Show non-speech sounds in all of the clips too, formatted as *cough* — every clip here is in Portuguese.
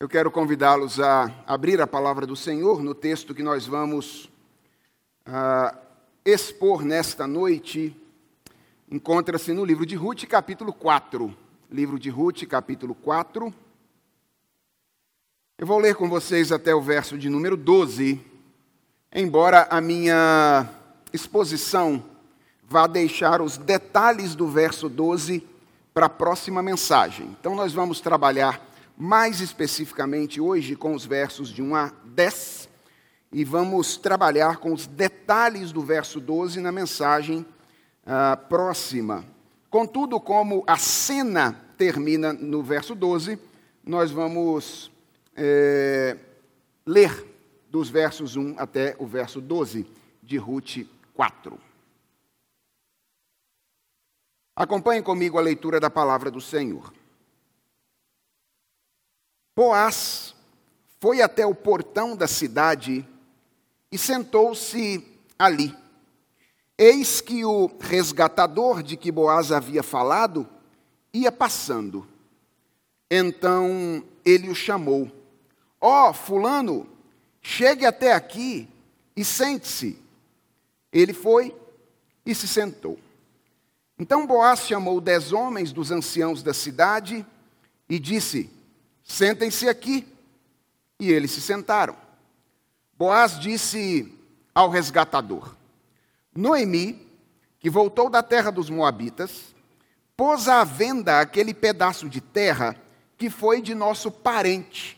Eu quero convidá-los a abrir a palavra do Senhor no texto que nós vamos uh, expor nesta noite. Encontra-se no livro de Ruth, capítulo 4. Livro de Ruth, capítulo 4. Eu vou ler com vocês até o verso de número 12, embora a minha exposição vá deixar os detalhes do verso 12 para a próxima mensagem. Então, nós vamos trabalhar mais especificamente hoje com os versos de 1 a 10, e vamos trabalhar com os detalhes do verso 12 na mensagem uh, próxima. Contudo, como a cena termina no verso 12, nós vamos é, ler dos versos 1 até o verso 12 de Ruth 4. Acompanhem comigo a leitura da palavra do Senhor. Boaz foi até o portão da cidade e sentou-se ali. Eis que o resgatador de que Boaz havia falado ia passando. Então ele o chamou: Ó, oh, Fulano, chegue até aqui e sente-se. Ele foi e se sentou. Então Boaz chamou dez homens dos anciãos da cidade e disse: Sentem-se aqui. E eles se sentaram. Boaz disse ao resgatador: Noemi, que voltou da terra dos Moabitas, pôs à venda aquele pedaço de terra que foi de nosso parente,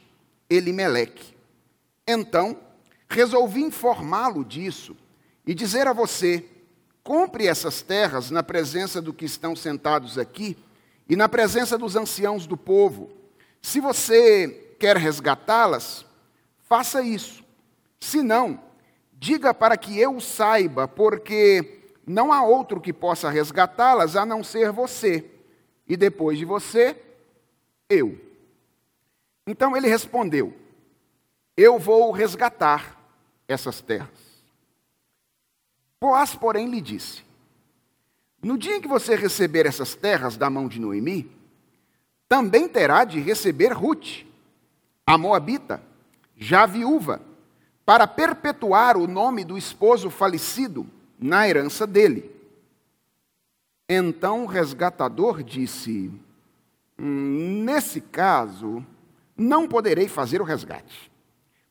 Elimeleque. Então, resolvi informá-lo disso e dizer a você: compre essas terras na presença do que estão sentados aqui e na presença dos anciãos do povo se você quer resgatá-las, faça isso. Se não, diga para que eu saiba, porque não há outro que possa resgatá-las a não ser você. E depois de você, eu. Então ele respondeu: Eu vou resgatar essas terras. Boaz, porém, lhe disse: No dia em que você receber essas terras da mão de Noemi, também terá de receber Ruth, a Moabita, já viúva, para perpetuar o nome do esposo falecido na herança dele. Então o resgatador disse: hum, Nesse caso, não poderei fazer o resgate,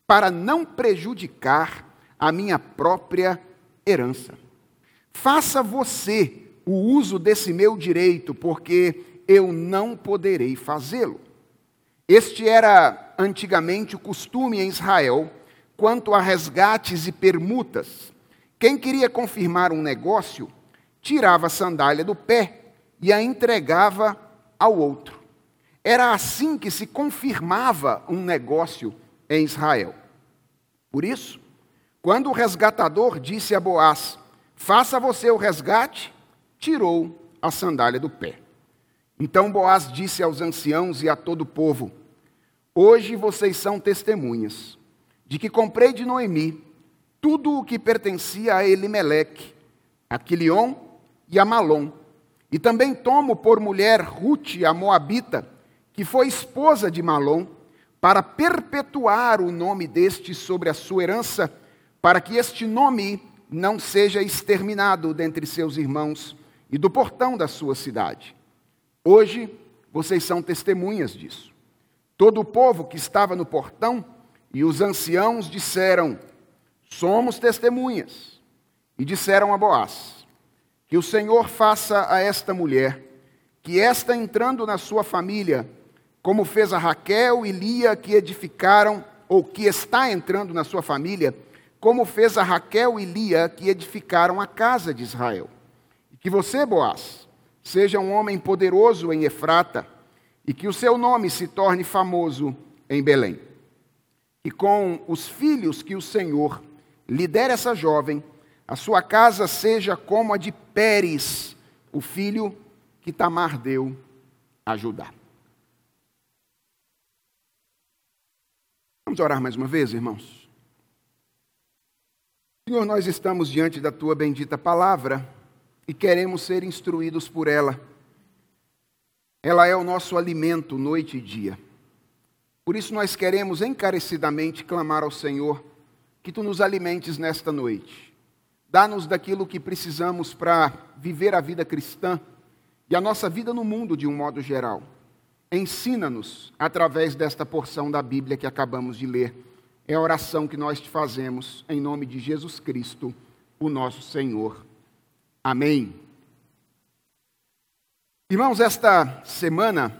para não prejudicar a minha própria herança. Faça você o uso desse meu direito, porque eu não poderei fazê-lo. Este era antigamente o costume em Israel quanto a resgates e permutas. Quem queria confirmar um negócio, tirava a sandália do pé e a entregava ao outro. Era assim que se confirmava um negócio em Israel. Por isso, quando o resgatador disse a Boaz: Faça você o resgate, tirou a sandália do pé. Então Boaz disse aos anciãos e a todo o povo: Hoje vocês são testemunhas de que comprei de Noemi tudo o que pertencia a Elimeleque, a Quilion e a Malom. E também tomo por mulher Ruth, a Moabita, que foi esposa de Malom, para perpetuar o nome deste sobre a sua herança, para que este nome não seja exterminado dentre seus irmãos e do portão da sua cidade. Hoje, vocês são testemunhas disso. Todo o povo que estava no portão e os anciãos disseram: Somos testemunhas. E disseram a Boaz: Que o Senhor faça a esta mulher, que esta entrando na sua família, como fez a Raquel e Lia que edificaram, ou que está entrando na sua família, como fez a Raquel e Lia que edificaram a casa de Israel. E que você, Boaz, seja um homem poderoso em Efrata e que o seu nome se torne famoso em Belém. E com os filhos que o Senhor lhe der essa jovem, a sua casa seja como a de Pérez, o filho que Tamar deu a Judá. Vamos orar mais uma vez, irmãos? Senhor, nós estamos diante da tua bendita palavra e queremos ser instruídos por ela. Ela é o nosso alimento noite e dia. Por isso nós queremos encarecidamente clamar ao Senhor que tu nos alimentes nesta noite. Dá-nos daquilo que precisamos para viver a vida cristã e a nossa vida no mundo de um modo geral. Ensina-nos através desta porção da Bíblia que acabamos de ler. É a oração que nós te fazemos em nome de Jesus Cristo, o nosso Senhor. Amém. Irmãos, esta semana,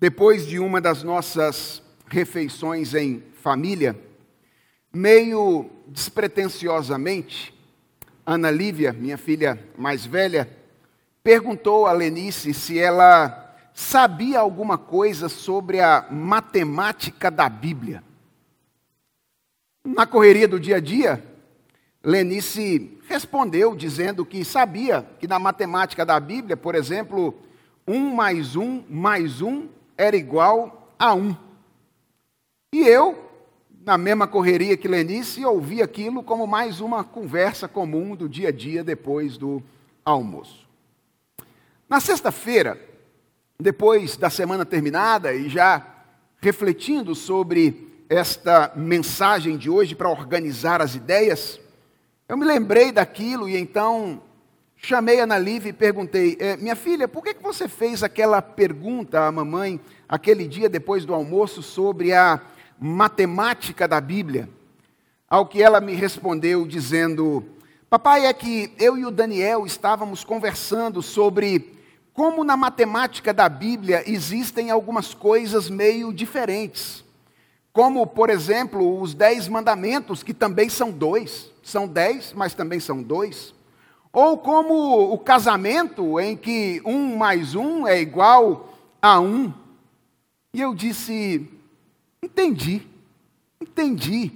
depois de uma das nossas refeições em família, meio despretensiosamente, Ana Lívia, minha filha mais velha, perguntou a Lenice se ela sabia alguma coisa sobre a matemática da Bíblia. Na correria do dia a dia, Lenice respondeu dizendo que sabia que na matemática da Bíblia, por exemplo, um mais um mais um era igual a um. E eu, na mesma correria que Lenice, ouvi aquilo como mais uma conversa comum do dia a dia depois do almoço. Na sexta-feira, depois da semana terminada e já refletindo sobre esta mensagem de hoje para organizar as ideias, eu me lembrei daquilo e então chamei a Ana Lívia e perguntei: eh, Minha filha, por que você fez aquela pergunta à mamãe aquele dia depois do almoço sobre a matemática da Bíblia? Ao que ela me respondeu dizendo: Papai, é que eu e o Daniel estávamos conversando sobre como na matemática da Bíblia existem algumas coisas meio diferentes. Como, por exemplo, os dez mandamentos, que também são dois são dez, mas também são dois. Ou como o casamento, em que um mais um é igual a um. E eu disse: entendi, entendi.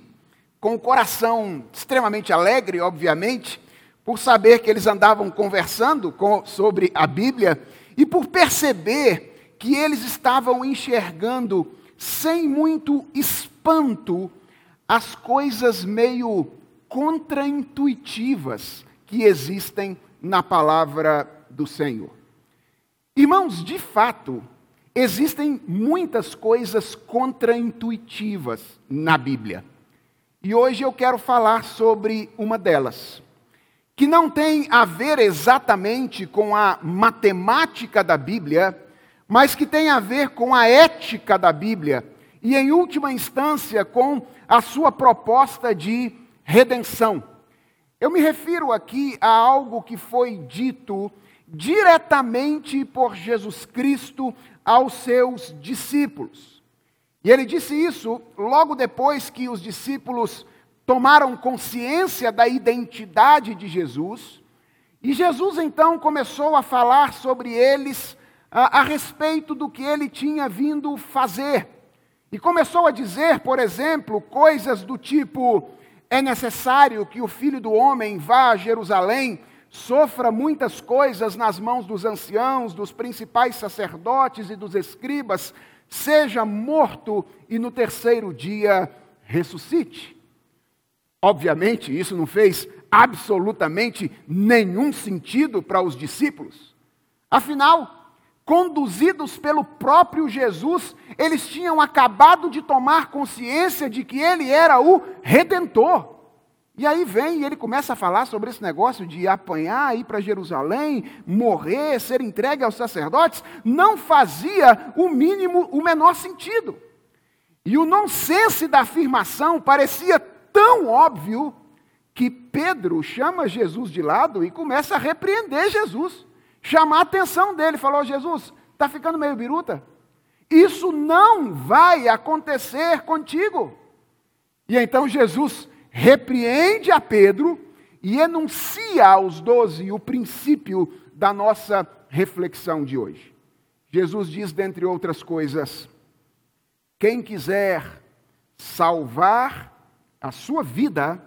Com o coração extremamente alegre, obviamente, por saber que eles andavam conversando com, sobre a Bíblia e por perceber que eles estavam enxergando sem muito espanto as coisas meio contraintuitivas que existem na palavra do Senhor. Irmãos, de fato, existem muitas coisas contraintuitivas na Bíblia. E hoje eu quero falar sobre uma delas, que não tem a ver exatamente com a matemática da Bíblia, mas que tem a ver com a ética da Bíblia e, em última instância, com a sua proposta de redenção. Eu me refiro aqui a algo que foi dito diretamente por Jesus Cristo aos seus discípulos. E ele disse isso logo depois que os discípulos tomaram consciência da identidade de Jesus. E Jesus então começou a falar sobre eles a, a respeito do que ele tinha vindo fazer. E começou a dizer, por exemplo, coisas do tipo: é necessário que o filho do homem vá a Jerusalém, sofra muitas coisas nas mãos dos anciãos, dos principais sacerdotes e dos escribas, seja morto e no terceiro dia ressuscite. Obviamente, isso não fez absolutamente nenhum sentido para os discípulos. Afinal, conduzidos pelo próprio Jesus, eles tinham acabado de tomar consciência de que ele era o redentor. E aí vem e ele começa a falar sobre esse negócio de apanhar, ir para Jerusalém, morrer, ser entregue aos sacerdotes, não fazia o mínimo, o menor sentido. E o nonsense da afirmação parecia tão óbvio que Pedro chama Jesus de lado e começa a repreender Jesus chamar a atenção dele. Falou: Jesus, está ficando meio biruta? Isso não vai acontecer contigo. E então Jesus repreende a Pedro e enuncia aos doze o princípio da nossa reflexão de hoje. Jesus diz, dentre outras coisas, quem quiser salvar a sua vida,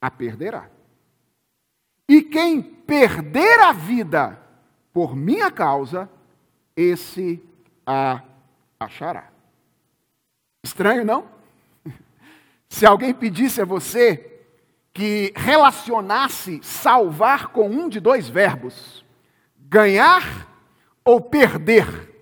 a perderá. E quem perder a vida por minha causa, esse a achará. Estranho, não? *laughs* Se alguém pedisse a você que relacionasse salvar com um de dois verbos, ganhar ou perder,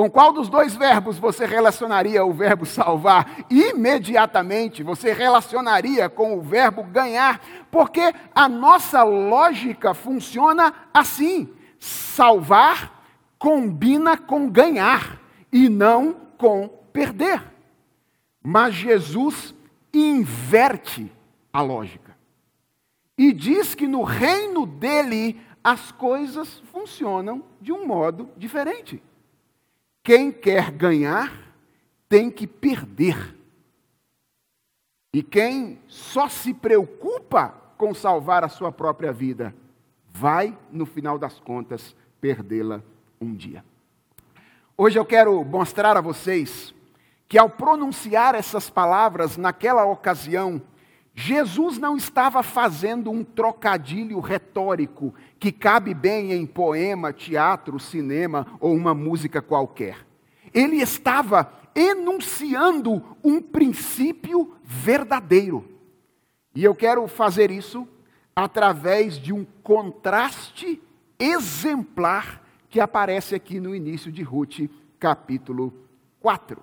Com qual dos dois verbos você relacionaria o verbo salvar? Imediatamente você relacionaria com o verbo ganhar, porque a nossa lógica funciona assim: salvar combina com ganhar e não com perder. Mas Jesus inverte a lógica e diz que no reino dele as coisas funcionam de um modo diferente. Quem quer ganhar tem que perder. E quem só se preocupa com salvar a sua própria vida, vai, no final das contas, perdê-la um dia. Hoje eu quero mostrar a vocês que, ao pronunciar essas palavras naquela ocasião, Jesus não estava fazendo um trocadilho retórico que cabe bem em poema, teatro, cinema ou uma música qualquer. Ele estava enunciando um princípio verdadeiro. E eu quero fazer isso através de um contraste exemplar que aparece aqui no início de Ruth, capítulo 4.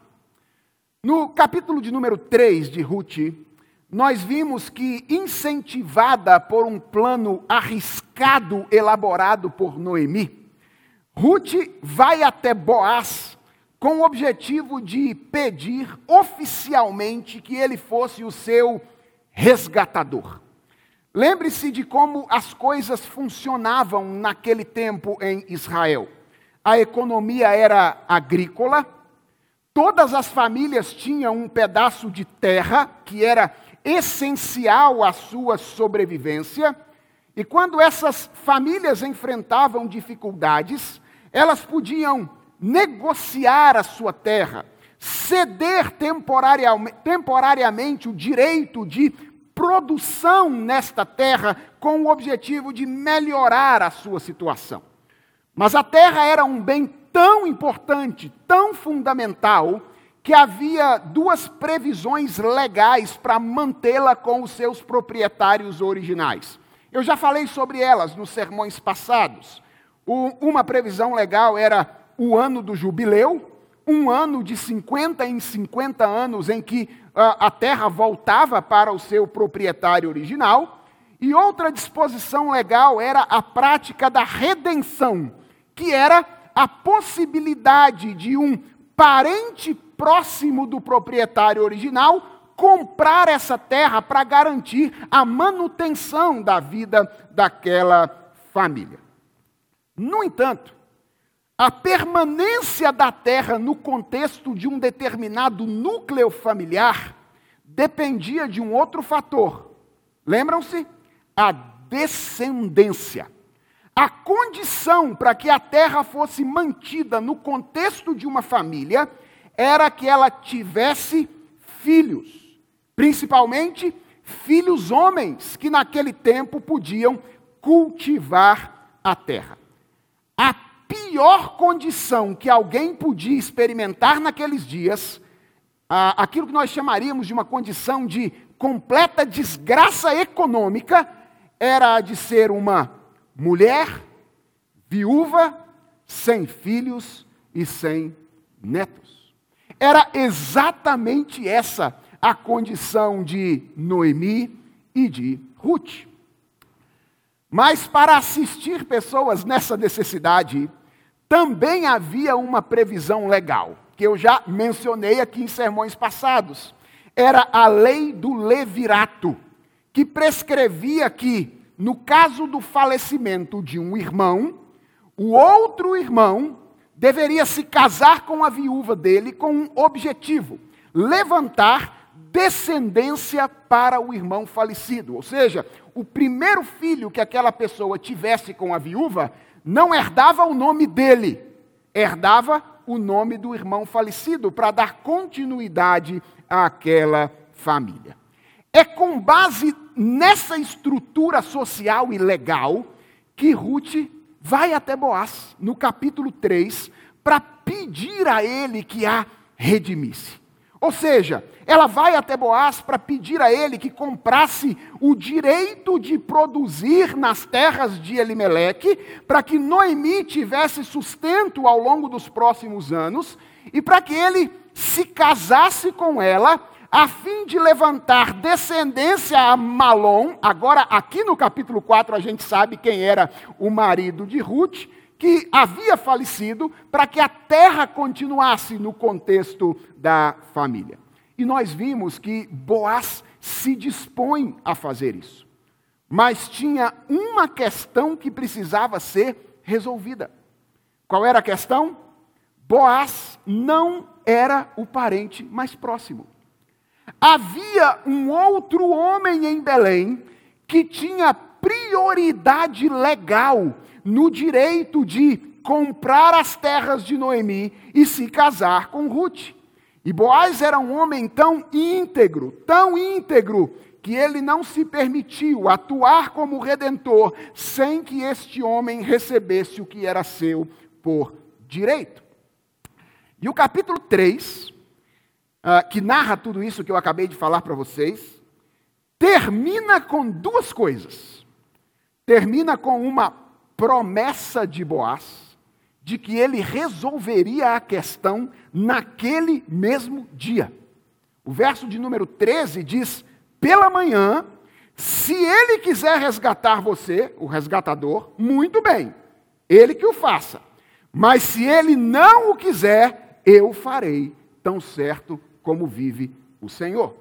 No capítulo de número 3 de Ruth, nós vimos que, incentivada por um plano arriscado elaborado por Noemi, Ruth vai até Boaz com o objetivo de pedir oficialmente que ele fosse o seu resgatador. Lembre-se de como as coisas funcionavam naquele tempo em Israel. A economia era agrícola, todas as famílias tinham um pedaço de terra que era essencial à sua sobrevivência. E quando essas famílias enfrentavam dificuldades, elas podiam negociar a sua terra, ceder temporariamente o direito de produção nesta terra com o objetivo de melhorar a sua situação. Mas a terra era um bem tão importante, tão fundamental, que havia duas previsões legais para mantê-la com os seus proprietários originais. Eu já falei sobre elas nos sermões passados. O, uma previsão legal era o ano do jubileu, um ano de 50 em 50 anos em que a, a terra voltava para o seu proprietário original, e outra disposição legal era a prática da redenção, que era a possibilidade de um parente próximo do proprietário original comprar essa terra para garantir a manutenção da vida daquela família. No entanto, a permanência da terra no contexto de um determinado núcleo familiar dependia de um outro fator. Lembram-se? A descendência. A condição para que a terra fosse mantida no contexto de uma família era que ela tivesse filhos, principalmente filhos homens, que naquele tempo podiam cultivar a terra. A pior condição que alguém podia experimentar naqueles dias, aquilo que nós chamaríamos de uma condição de completa desgraça econômica, era a de ser uma mulher viúva, sem filhos e sem netos. Era exatamente essa a condição de Noemi e de Ruth. Mas para assistir pessoas nessa necessidade, também havia uma previsão legal, que eu já mencionei aqui em sermões passados. Era a lei do levirato, que prescrevia que, no caso do falecimento de um irmão, o outro irmão deveria se casar com a viúva dele com um objetivo: levantar descendência para o irmão falecido. Ou seja, o primeiro filho que aquela pessoa tivesse com a viúva não herdava o nome dele, herdava o nome do irmão falecido para dar continuidade àquela família. É com base nessa estrutura social e legal que Ruth vai até Boaz, no capítulo 3, para pedir a ele que a redimisse. Ou seja, ela vai até Boaz para pedir a ele que comprasse o direito de produzir nas terras de Elimeleque, para que Noemi tivesse sustento ao longo dos próximos anos e para que ele se casasse com ela, a fim de levantar descendência a Malom. Agora, aqui no capítulo 4, a gente sabe quem era o marido de Ruth, que havia falecido, para que a terra continuasse no contexto da família. E nós vimos que Boaz se dispõe a fazer isso. Mas tinha uma questão que precisava ser resolvida. Qual era a questão? Boaz não era o parente mais próximo. Havia um outro homem em Belém que tinha prioridade legal no direito de comprar as terras de Noemi e se casar com Ruth. E Boaz era um homem tão íntegro, tão íntegro, que ele não se permitiu atuar como redentor sem que este homem recebesse o que era seu por direito. E o capítulo 3, ah, que narra tudo isso que eu acabei de falar para vocês, termina com duas coisas. Termina com uma promessa de Boaz, de que ele resolveria a questão naquele mesmo dia. O verso de número 13 diz: pela manhã, se ele quiser resgatar você, o resgatador, muito bem, ele que o faça. Mas se ele não o quiser, eu farei, tão certo como vive o Senhor.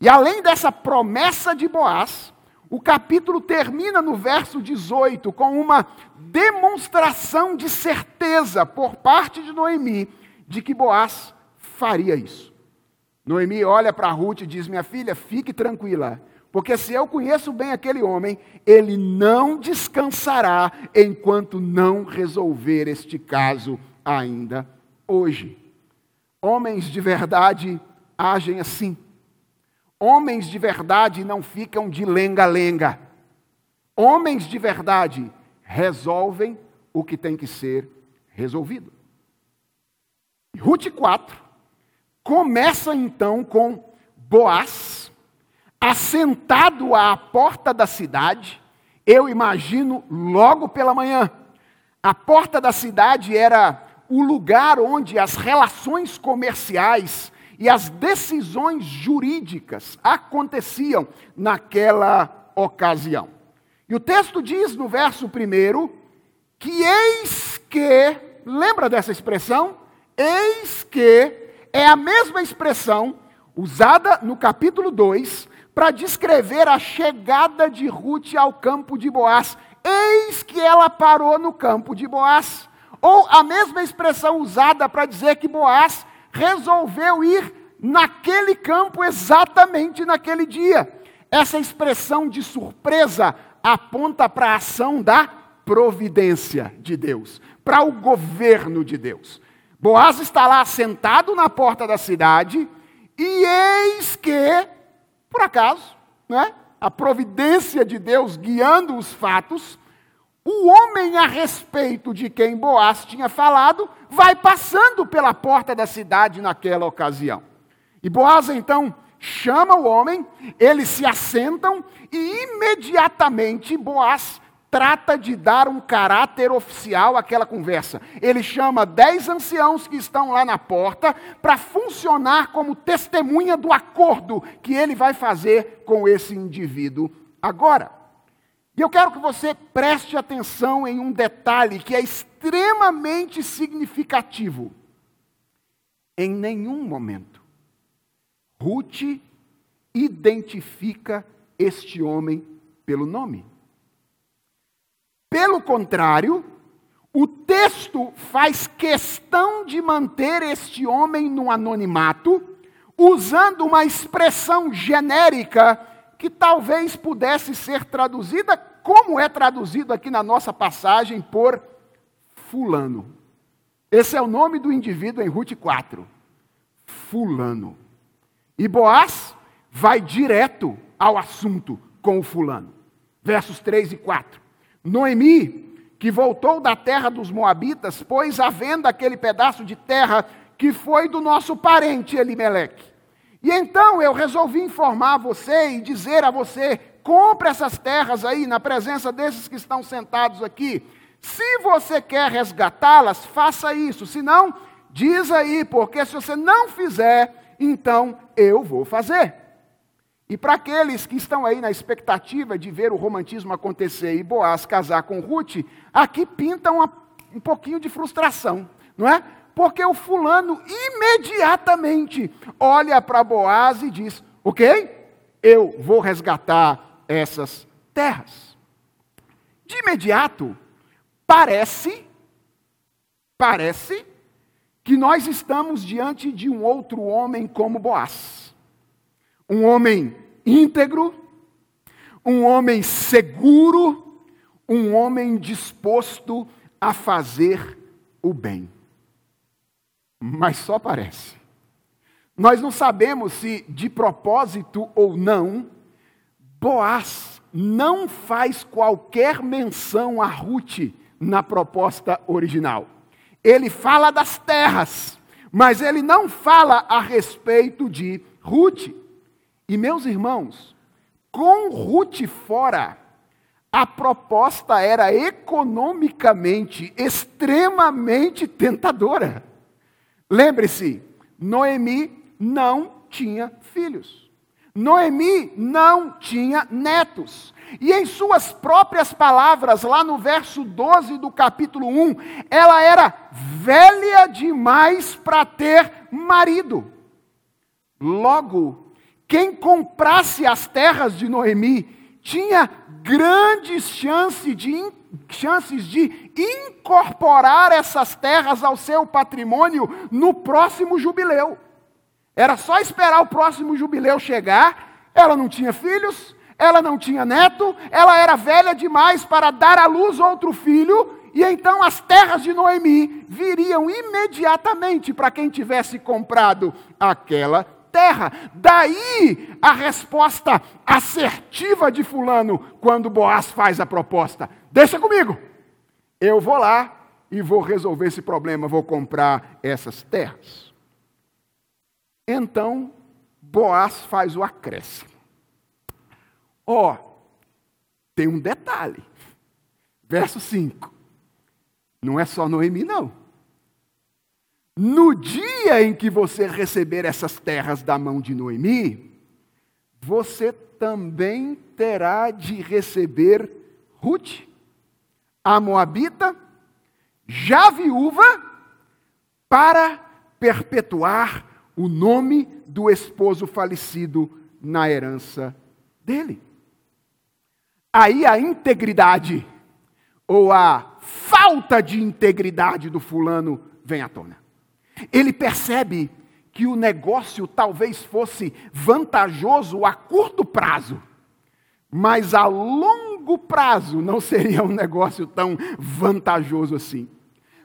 E além dessa promessa de Boaz, o capítulo termina no verso 18 com uma demonstração de certeza por parte de Noemi de que Boaz faria isso. Noemi olha para Ruth e diz: Minha filha, fique tranquila, porque se eu conheço bem aquele homem, ele não descansará enquanto não resolver este caso ainda hoje. Homens de verdade agem assim. Homens de verdade não ficam de lenga-lenga. Homens de verdade resolvem o que tem que ser resolvido. Ruth 4 começa então com Boaz, assentado à porta da cidade, eu imagino logo pela manhã. A porta da cidade era o lugar onde as relações comerciais e as decisões jurídicas aconteciam naquela ocasião. E o texto diz no verso primeiro que eis que, lembra dessa expressão? Eis que é a mesma expressão usada no capítulo 2 para descrever a chegada de Ruth ao campo de Boaz. Eis que ela parou no campo de Boaz. Ou a mesma expressão usada para dizer que Boaz resolveu ir naquele campo exatamente naquele dia. Essa expressão de surpresa aponta para a ação da providência de Deus, para o governo de Deus. Boaz está lá sentado na porta da cidade e eis que, por acaso, né, a providência de Deus guiando os fatos, o homem a respeito de quem Boaz tinha falado vai passando pela porta da cidade naquela ocasião. E Boaz então chama o homem, eles se assentam e imediatamente Boaz trata de dar um caráter oficial àquela conversa. Ele chama dez anciãos que estão lá na porta para funcionar como testemunha do acordo que ele vai fazer com esse indivíduo agora. E eu quero que você preste atenção em um detalhe que é extremamente significativo. Em nenhum momento, Ruth identifica este homem pelo nome. Pelo contrário, o texto faz questão de manter este homem no anonimato, usando uma expressão genérica que talvez pudesse ser traduzida, como é traduzido aqui na nossa passagem, por Fulano. Esse é o nome do indivíduo em Ruth 4. Fulano. E Boaz vai direto ao assunto com o fulano. Versos 3 e 4. Noemi, que voltou da terra dos Moabitas, pôs à venda aquele pedaço de terra que foi do nosso parente Elimeleque. E então eu resolvi informar você e dizer a você: compre essas terras aí, na presença desses que estão sentados aqui. Se você quer resgatá-las, faça isso. Se não, diz aí, porque se você não fizer, então eu vou fazer. E para aqueles que estão aí na expectativa de ver o romantismo acontecer e Boaz casar com Ruth, aqui pinta uma, um pouquinho de frustração, não é? Porque o fulano imediatamente olha para Boaz e diz: Ok, eu vou resgatar essas terras. De imediato, parece, parece que nós estamos diante de um outro homem como Boaz um homem íntegro, um homem seguro, um homem disposto a fazer o bem. Mas só parece. Nós não sabemos se de propósito ou não, Boaz não faz qualquer menção a Ruth na proposta original. Ele fala das terras, mas ele não fala a respeito de Ruth. E meus irmãos, com Ruth fora, a proposta era economicamente extremamente tentadora. Lembre-se, Noemi não tinha filhos. Noemi não tinha netos. E em suas próprias palavras, lá no verso 12 do capítulo 1, ela era velha demais para ter marido. Logo, quem comprasse as terras de Noemi tinha grandes chances de, chances de incorporar essas terras ao seu patrimônio no próximo jubileu. Era só esperar o próximo jubileu chegar, ela não tinha filhos, ela não tinha neto, ela era velha demais para dar à luz outro filho, e então as terras de Noemi viriam imediatamente para quem tivesse comprado aquela terra. Daí a resposta assertiva de Fulano quando Boaz faz a proposta: Deixa comigo, eu vou lá e vou resolver esse problema, vou comprar essas terras. Então, Boaz faz o acréscimo. Ó, oh, tem um detalhe. Verso 5. Não é só Noemi, não. No dia em que você receber essas terras da mão de Noemi, você também terá de receber Ruth, a Moabita, já viúva, para perpetuar o nome do esposo falecido na herança dele. Aí a integridade, ou a falta de integridade do fulano vem à tona. Ele percebe que o negócio talvez fosse vantajoso a curto prazo, mas a longo prazo não seria um negócio tão vantajoso assim.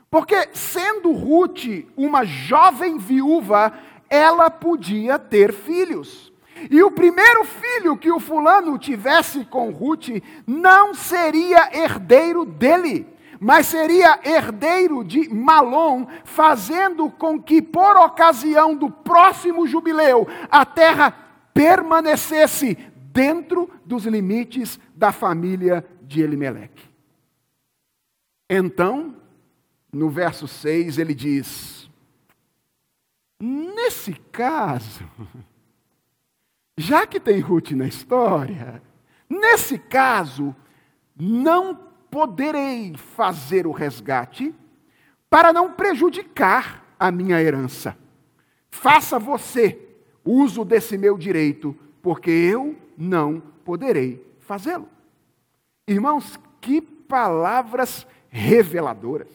Porque, sendo Ruth uma jovem viúva, ela podia ter filhos. E o primeiro filho que o fulano tivesse com Ruth não seria herdeiro dele mas seria herdeiro de Malom, fazendo com que, por ocasião do próximo jubileu, a terra permanecesse dentro dos limites da família de Elimeleque. Então, no verso 6, ele diz: Nesse caso, já que tem Ruth na história, nesse caso, não poderei fazer o resgate para não prejudicar a minha herança. Faça você uso desse meu direito, porque eu não poderei fazê-lo. Irmãos, que palavras reveladoras.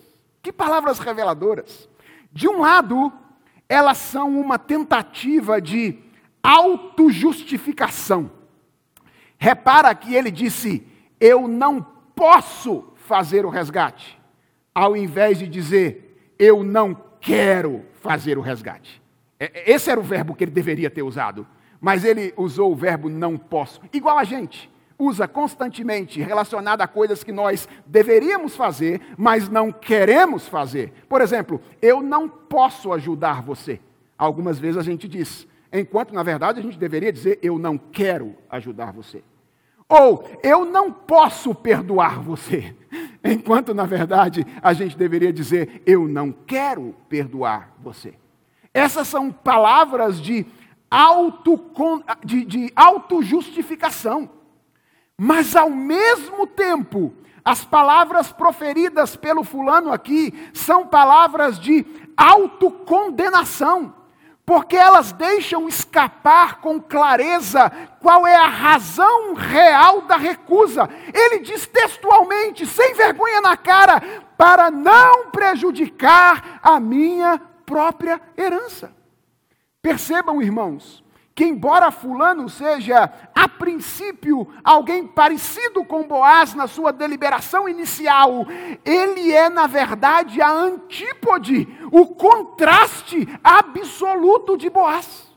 Que palavras reveladoras. De um lado, elas são uma tentativa de autojustificação. Repara que ele disse: Eu não posso fazer o resgate, ao invés de dizer, eu não quero fazer o resgate. Esse era o verbo que ele deveria ter usado, mas ele usou o verbo não posso, igual a gente. Usa constantemente relacionada a coisas que nós deveríamos fazer, mas não queremos fazer. Por exemplo, eu não posso ajudar você. Algumas vezes a gente diz, enquanto na verdade a gente deveria dizer eu não quero ajudar você. Ou eu não posso perdoar você. *laughs* Enquanto na verdade a gente deveria dizer eu não quero perdoar você. Essas são palavras de auto de, de autojustificação. Mas ao mesmo tempo, as palavras proferidas pelo fulano aqui são palavras de autocondenação porque elas deixam escapar com clareza qual é a razão real da recusa. Ele diz textualmente, sem vergonha na cara, para não prejudicar a minha própria herança. Percebam, irmãos, que embora fulano seja a princípio alguém parecido com Boaz na sua deliberação inicial, ele é na verdade a antípode, o contraste absoluto de Boaz.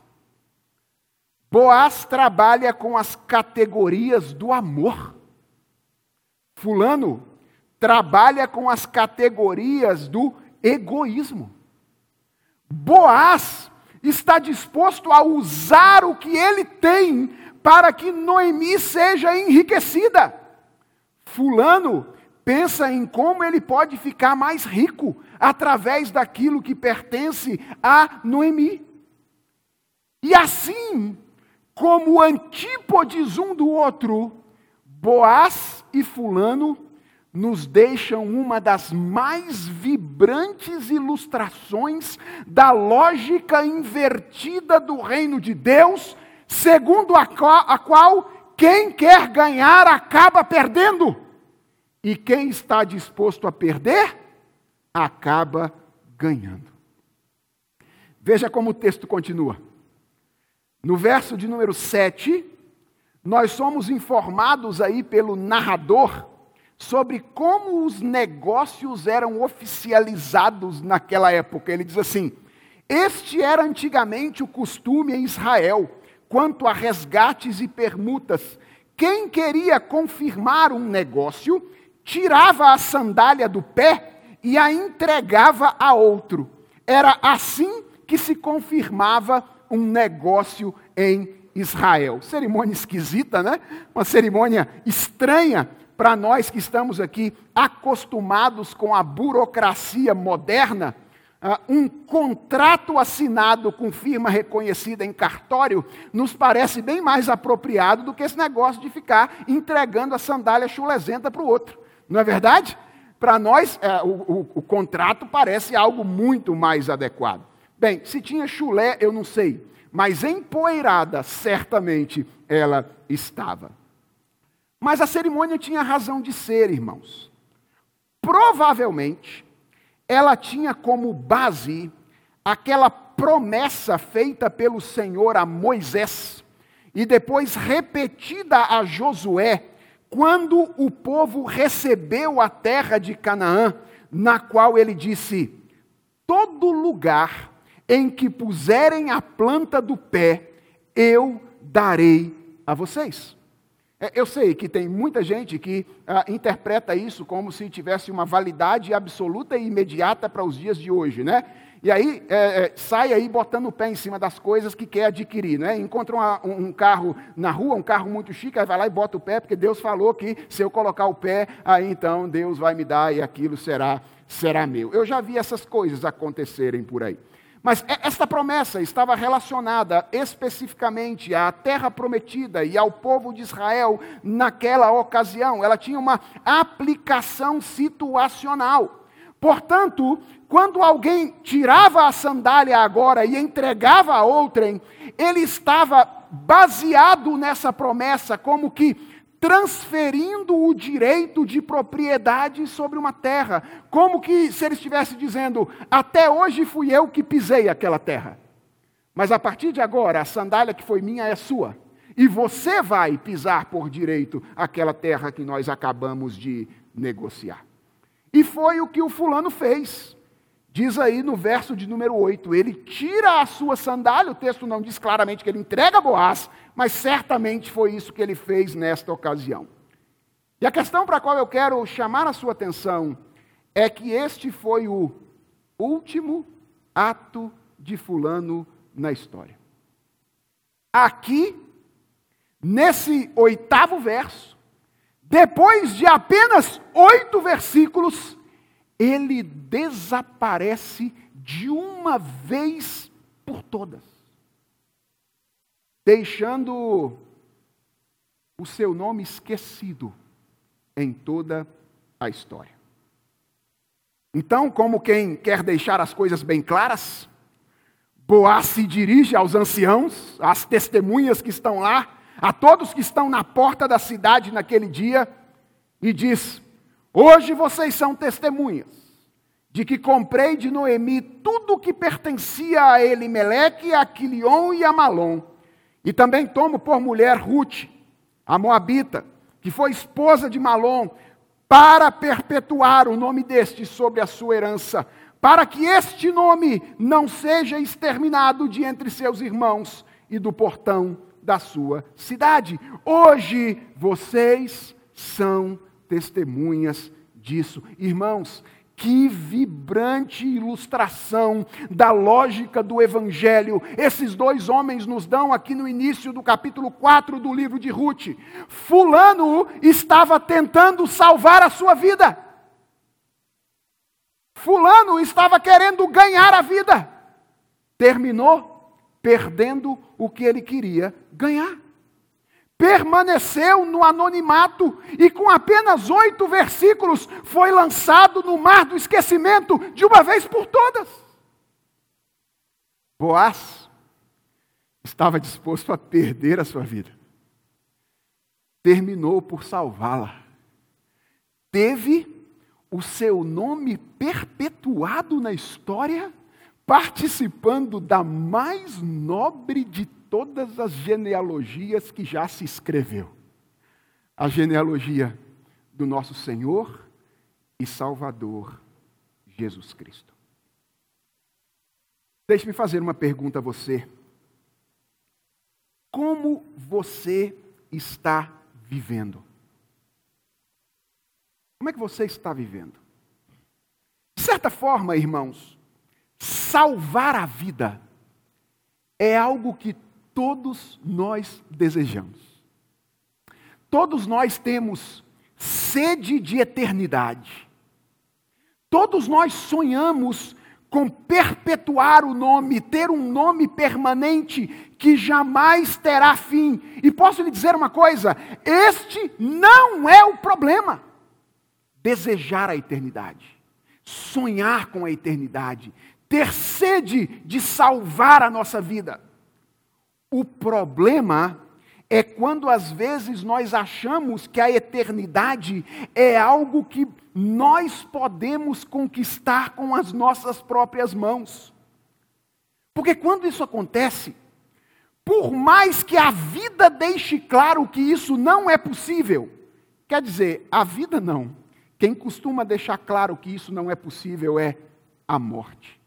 Boaz trabalha com as categorias do amor. Fulano trabalha com as categorias do egoísmo. Boaz está disposto a usar o que ele tem para que Noemi seja enriquecida. Fulano pensa em como ele pode ficar mais rico através daquilo que pertence a Noemi. E assim, como antípodes um do outro, Boaz e Fulano nos deixam uma das mais vibrantes ilustrações da lógica invertida do reino de Deus, segundo a qual, a qual quem quer ganhar acaba perdendo, e quem está disposto a perder acaba ganhando. Veja como o texto continua. No verso de número 7, nós somos informados aí pelo narrador sobre como os negócios eram oficializados naquela época. Ele diz assim: Este era antigamente o costume em Israel, quanto a resgates e permutas. Quem queria confirmar um negócio, tirava a sandália do pé e a entregava a outro. Era assim que se confirmava um negócio em Israel. Cerimônia esquisita, né? Uma cerimônia estranha, para nós que estamos aqui acostumados com a burocracia moderna, uh, um contrato assinado com firma reconhecida em cartório nos parece bem mais apropriado do que esse negócio de ficar entregando a sandália chulesenta para o outro. Não é verdade? Para nós, é, o, o, o contrato parece algo muito mais adequado. Bem, se tinha chulé, eu não sei, mas empoeirada, certamente ela estava. Mas a cerimônia tinha razão de ser, irmãos. Provavelmente, ela tinha como base aquela promessa feita pelo Senhor a Moisés e depois repetida a Josué, quando o povo recebeu a terra de Canaã, na qual ele disse: Todo lugar em que puserem a planta do pé, eu darei a vocês. É, eu sei que tem muita gente que ah, interpreta isso como se tivesse uma validade absoluta e imediata para os dias de hoje, né? E aí é, é, sai aí botando o pé em cima das coisas que quer adquirir, né? Encontra uma, um, um, carro na rua, um carro muito chique, aí vai lá e bota o pé, porque Deus falou que se eu colocar o pé, aí então Deus vai me dar e aquilo será, será meu. Eu já vi essas coisas acontecerem por aí. Mas esta promessa estava relacionada especificamente à terra prometida e ao povo de Israel naquela ocasião. Ela tinha uma aplicação situacional. Portanto, quando alguém tirava a sandália agora e entregava a outrem, ele estava baseado nessa promessa, como que transferindo o direito de propriedade sobre uma terra, como que se ele estivesse dizendo: até hoje fui eu que pisei aquela terra, mas a partir de agora a sandália que foi minha é sua, e você vai pisar por direito aquela terra que nós acabamos de negociar. E foi o que o fulano fez. Diz aí no verso de número 8: ele tira a sua sandália, o texto não diz claramente que ele entrega Boaz, mas certamente foi isso que ele fez nesta ocasião. E a questão para a qual eu quero chamar a sua atenção é que este foi o último ato de Fulano na história. Aqui, nesse oitavo verso, depois de apenas oito versículos, ele desaparece de uma vez por todas, deixando o seu nome esquecido em toda a história. Então, como quem quer deixar as coisas bem claras, Boaz se dirige aos anciãos, às testemunhas que estão lá, a todos que estão na porta da cidade naquele dia, e diz: Hoje vocês são testemunhas de que comprei de Noemi tudo o que pertencia a Elimeleque, a Quilion e a Malom. E também tomo por mulher Ruth, a Moabita, que foi esposa de Malom, para perpetuar o nome deste sobre a sua herança, para que este nome não seja exterminado de entre seus irmãos e do portão da sua cidade. Hoje vocês são testemunhas disso. Irmãos, que vibrante ilustração da lógica do Evangelho esses dois homens nos dão aqui no início do capítulo 4 do livro de Ruth. Fulano estava tentando salvar a sua vida. Fulano estava querendo ganhar a vida. Terminou perdendo o que ele queria ganhar permaneceu no anonimato e, com apenas oito versículos, foi lançado no mar do esquecimento de uma vez por todas. Boaz estava disposto a perder a sua vida, terminou por salvá-la, teve o seu nome perpetuado na história, participando da mais nobre de todas as genealogias que já se escreveu. A genealogia do nosso Senhor e Salvador Jesus Cristo. Deixe-me fazer uma pergunta a você. Como você está vivendo? Como é que você está vivendo? De certa forma, irmãos, salvar a vida é algo que todos nós desejamos. Todos nós temos sede de eternidade. Todos nós sonhamos com perpetuar o nome, ter um nome permanente que jamais terá fim. E posso lhe dizer uma coisa: este não é o problema. Desejar a eternidade, sonhar com a eternidade, ter sede de salvar a nossa vida. O problema é quando às vezes nós achamos que a eternidade é algo que nós podemos conquistar com as nossas próprias mãos. Porque quando isso acontece, por mais que a vida deixe claro que isso não é possível, quer dizer, a vida não. Quem costuma deixar claro que isso não é possível é a morte.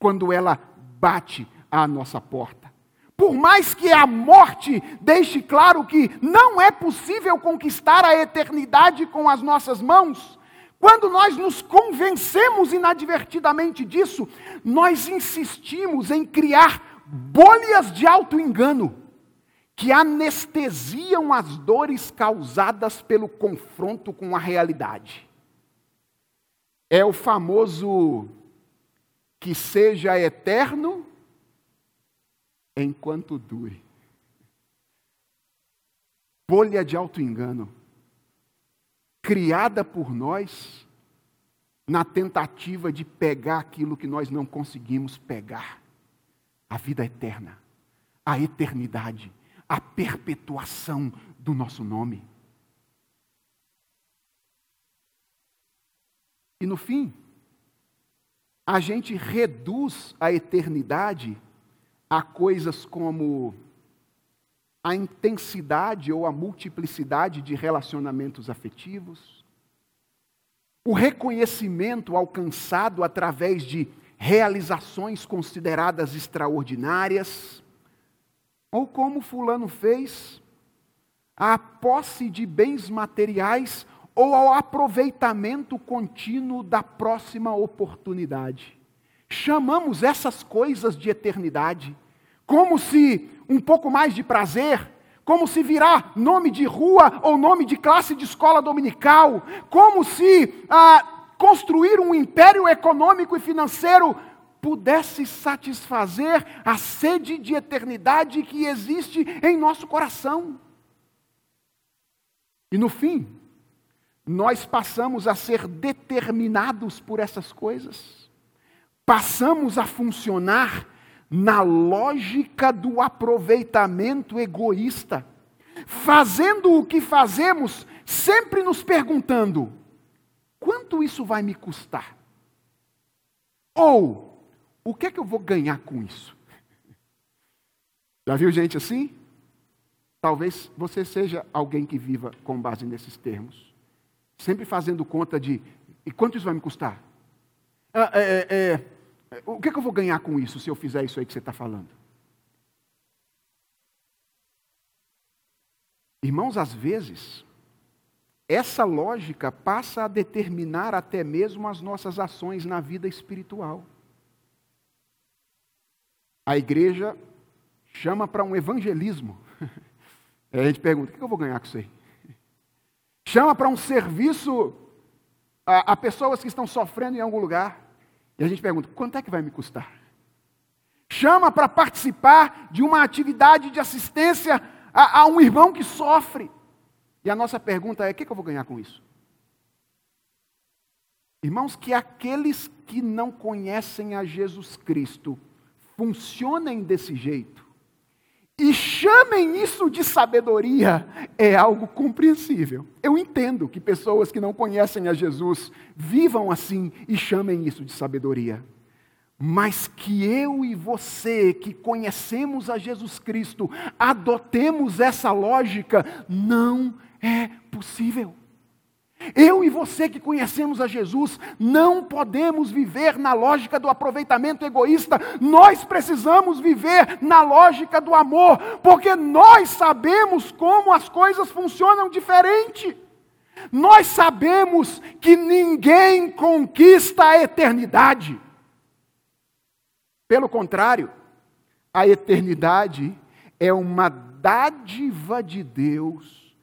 Quando ela bate à nossa porta. Por mais que a morte deixe claro que não é possível conquistar a eternidade com as nossas mãos, quando nós nos convencemos inadvertidamente disso, nós insistimos em criar bolhas de auto-engano que anestesiam as dores causadas pelo confronto com a realidade. É o famoso que seja eterno enquanto dure. Bolha de auto-engano, criada por nós na tentativa de pegar aquilo que nós não conseguimos pegar a vida eterna, a eternidade, a perpetuação do nosso nome. E no fim, a gente reduz a eternidade a coisas como a intensidade ou a multiplicidade de relacionamentos afetivos, o reconhecimento alcançado através de realizações consideradas extraordinárias, ou como Fulano fez, a posse de bens materiais ou ao aproveitamento contínuo da próxima oportunidade. Chamamos essas coisas de eternidade, como se um pouco mais de prazer, como se virar nome de rua ou nome de classe de escola dominical, como se ah, construir um império econômico e financeiro pudesse satisfazer a sede de eternidade que existe em nosso coração. E no fim, nós passamos a ser determinados por essas coisas, passamos a funcionar na lógica do aproveitamento egoísta, fazendo o que fazemos, sempre nos perguntando: quanto isso vai me custar? Ou, o que é que eu vou ganhar com isso? Já viu gente assim? Talvez você seja alguém que viva com base nesses termos, sempre fazendo conta de: e quanto isso vai me custar? Ah, é, é, é o que, é que eu vou ganhar com isso se eu fizer isso aí que você está falando? Irmãos, às vezes, essa lógica passa a determinar até mesmo as nossas ações na vida espiritual. A igreja chama para um evangelismo. *laughs* A gente pergunta: o que eu vou ganhar com isso aí? Chama para um serviço a, a pessoas que estão sofrendo em algum lugar. E a gente pergunta: quanto é que vai me custar? Chama para participar de uma atividade de assistência a, a, um irmão que sofre. E a nossa pergunta é: o que, que eu vou ganhar com isso? Irmãos, que aqueles que não conhecem a Jesus Cristo funcionem desse jeito e chamem isso de sabedoria é algo compreensível. Eu entendo que pessoas que não conhecem a Jesus vivam assim e chamem isso de sabedoria. Mas que eu e você, que conhecemos a Jesus Cristo, adotemos essa lógica, não é possível. Eu e você que conhecemos a Jesus, não podemos viver na lógica do aproveitamento egoísta, nós precisamos viver na lógica do amor, porque nós sabemos como as coisas funcionam diferente. Nós sabemos que ninguém conquista a eternidade. Pelo contrário, a eternidade é uma dádiva de Deus,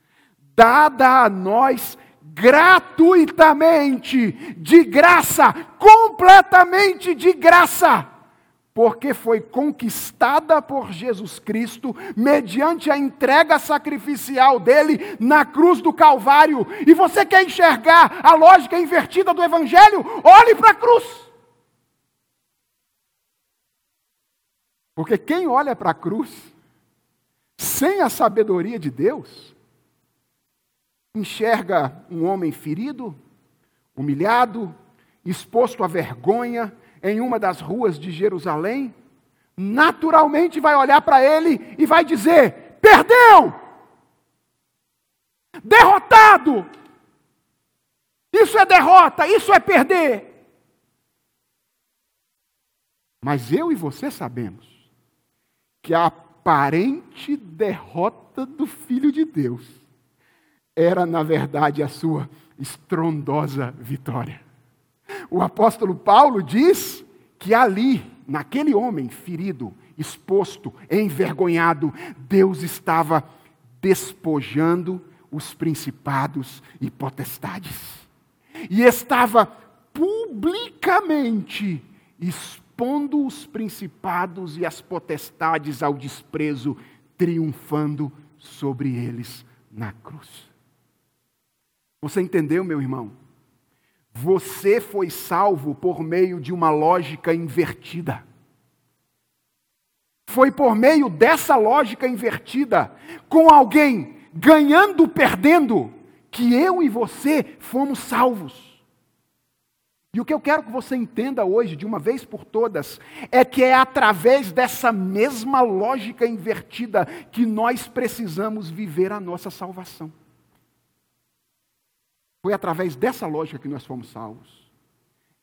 dada a nós gratuitamente, de graça, completamente de graça, porque foi conquistada por Jesus Cristo mediante a entrega sacrificial dele na cruz do Calvário. E você quer enxergar a lógica invertida do Evangelho? Olhe para a cruz. Porque quem olha para a cruz sem a sabedoria de Deus, enxerga um homem ferido, humilhado, exposto à vergonha em uma das ruas de Jerusalém, naturalmente vai olhar para ele e vai dizer: perdeu! Derrotado! Isso é derrota, isso é perder. Mas eu e você sabemos que a aparente derrota do Filho de Deus era, na verdade, a sua estrondosa vitória. O apóstolo Paulo diz que ali, naquele homem ferido, exposto, envergonhado, Deus estava despojando os principados e potestades. E estava publicamente expondo os principados e as potestades ao desprezo, triunfando sobre eles na cruz. Você entendeu, meu irmão? Você foi salvo por meio de uma lógica invertida. Foi por meio dessa lógica invertida, com alguém ganhando, perdendo, que eu e você fomos salvos. E o que eu quero que você entenda hoje, de uma vez por todas, é que é através dessa mesma lógica invertida que nós precisamos viver a nossa salvação. Foi através dessa lógica que nós fomos salvos.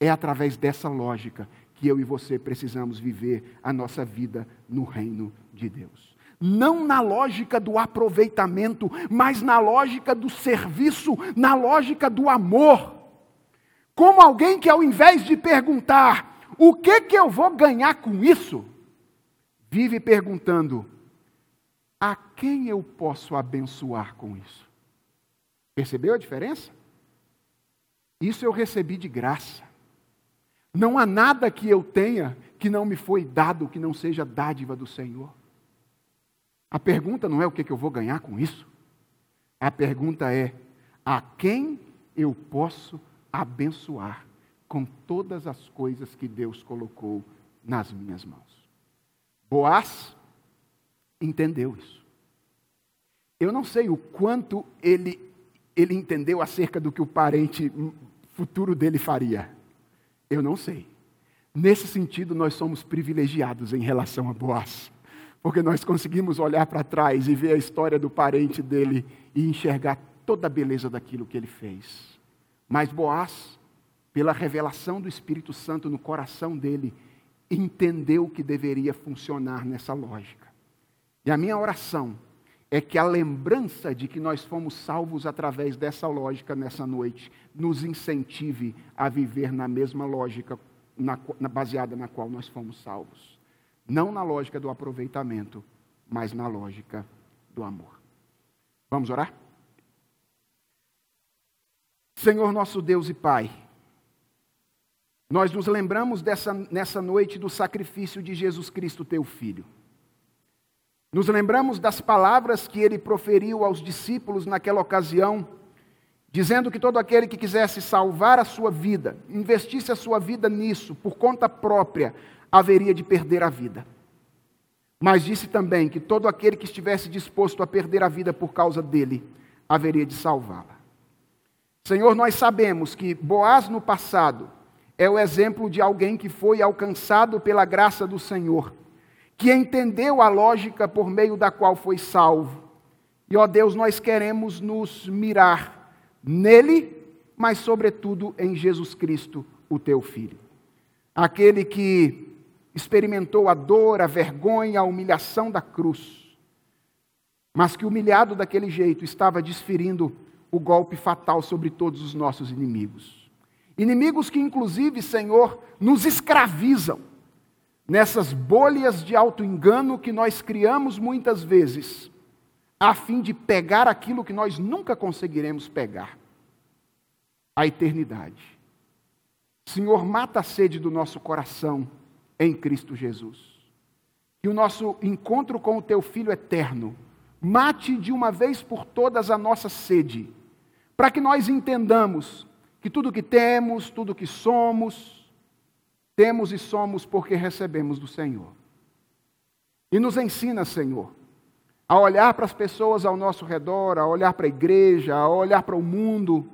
É através dessa lógica que eu e você precisamos viver a nossa vida no reino de Deus. Não na lógica do aproveitamento, mas na lógica do serviço, na lógica do amor. Como alguém que ao invés de perguntar, o que que eu vou ganhar com isso? Vive perguntando, a quem eu posso abençoar com isso? Percebeu a diferença? Isso eu recebi de graça. Não há nada que eu tenha que não me foi dado, que não seja dádiva do Senhor. A pergunta não é o que, eu vou ganhar com isso. A pergunta é: a quem eu posso abençoar com todas as coisas que Deus colocou nas minhas mãos? Boaz entendeu isso. Eu não sei o quanto ele, ele entendeu acerca do que o parente futuro dele faria. Eu não sei. Nesse sentido, nós somos privilegiados em relação a Boaz, porque nós conseguimos olhar para trás e ver a história do parente dele e enxergar toda a beleza daquilo que ele fez. Mas Boaz, pela revelação do Espírito Santo no coração dele, entendeu que deveria funcionar nessa lógica. E a minha oração é que a lembrança de que nós fomos salvos através dessa lógica nessa noite nos incentive a viver na mesma lógica na, na, baseada na qual nós fomos salvos. Não na lógica do aproveitamento, mas na lógica do amor. Vamos orar? Senhor nosso Deus e Pai, nós nos lembramos dessa, nessa noite do sacrifício de Jesus Cristo, teu Filho. Nos lembramos das palavras que ele proferiu aos discípulos naquela ocasião, dizendo que todo aquele que quisesse salvar a sua vida, investisse a sua vida nisso, por conta própria, haveria de perder a vida. Mas disse também que todo aquele que estivesse disposto a perder a vida por causa dele, haveria de salvá-la. Senhor, nós sabemos que Boaz no passado é o exemplo de alguém que foi alcançado pela graça do Senhor que entendeu a lógica por meio da qual foi salvo. E, ó Deus, nós queremos nos mirar nele, mas, sobretudo, em Jesus Cristo, o teu Filho. Aquele que experimentou a dor, a vergonha, a humilhação da cruz, mas que, humilhado daquele jeito, estava desferindo o golpe fatal sobre todos os nossos inimigos. Inimigos que, inclusive, Senhor, nos escravizam nessas bolhas de auto-engano que nós criamos muitas vezes, a fim de pegar aquilo que nós nunca conseguiremos pegar a eternidade. Senhor, mata a sede do nosso coração em Cristo Jesus. Que o nosso encontro com o Teu Filho eterno mate de uma vez por todas a nossa sede, para que nós entendamos que tudo que temos, tudo que somos, temos e somos porque recebemos do Senhor. E nos ensina, Senhor, a olhar para as pessoas ao nosso redor, a olhar para a igreja, a olhar para o mundo,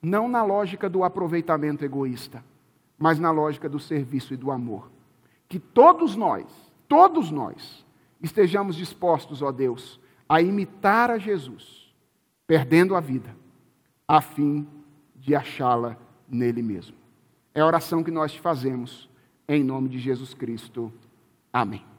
não na lógica do aproveitamento egoísta, mas na lógica do serviço e do amor. Que todos nós, todos nós, estejamos dispostos, ó Deus, a imitar a Jesus, perdendo a vida, a fim de achá-la nele mesmo. É a oração que nós te fazemos, em nome de Jesus Cristo. Amém.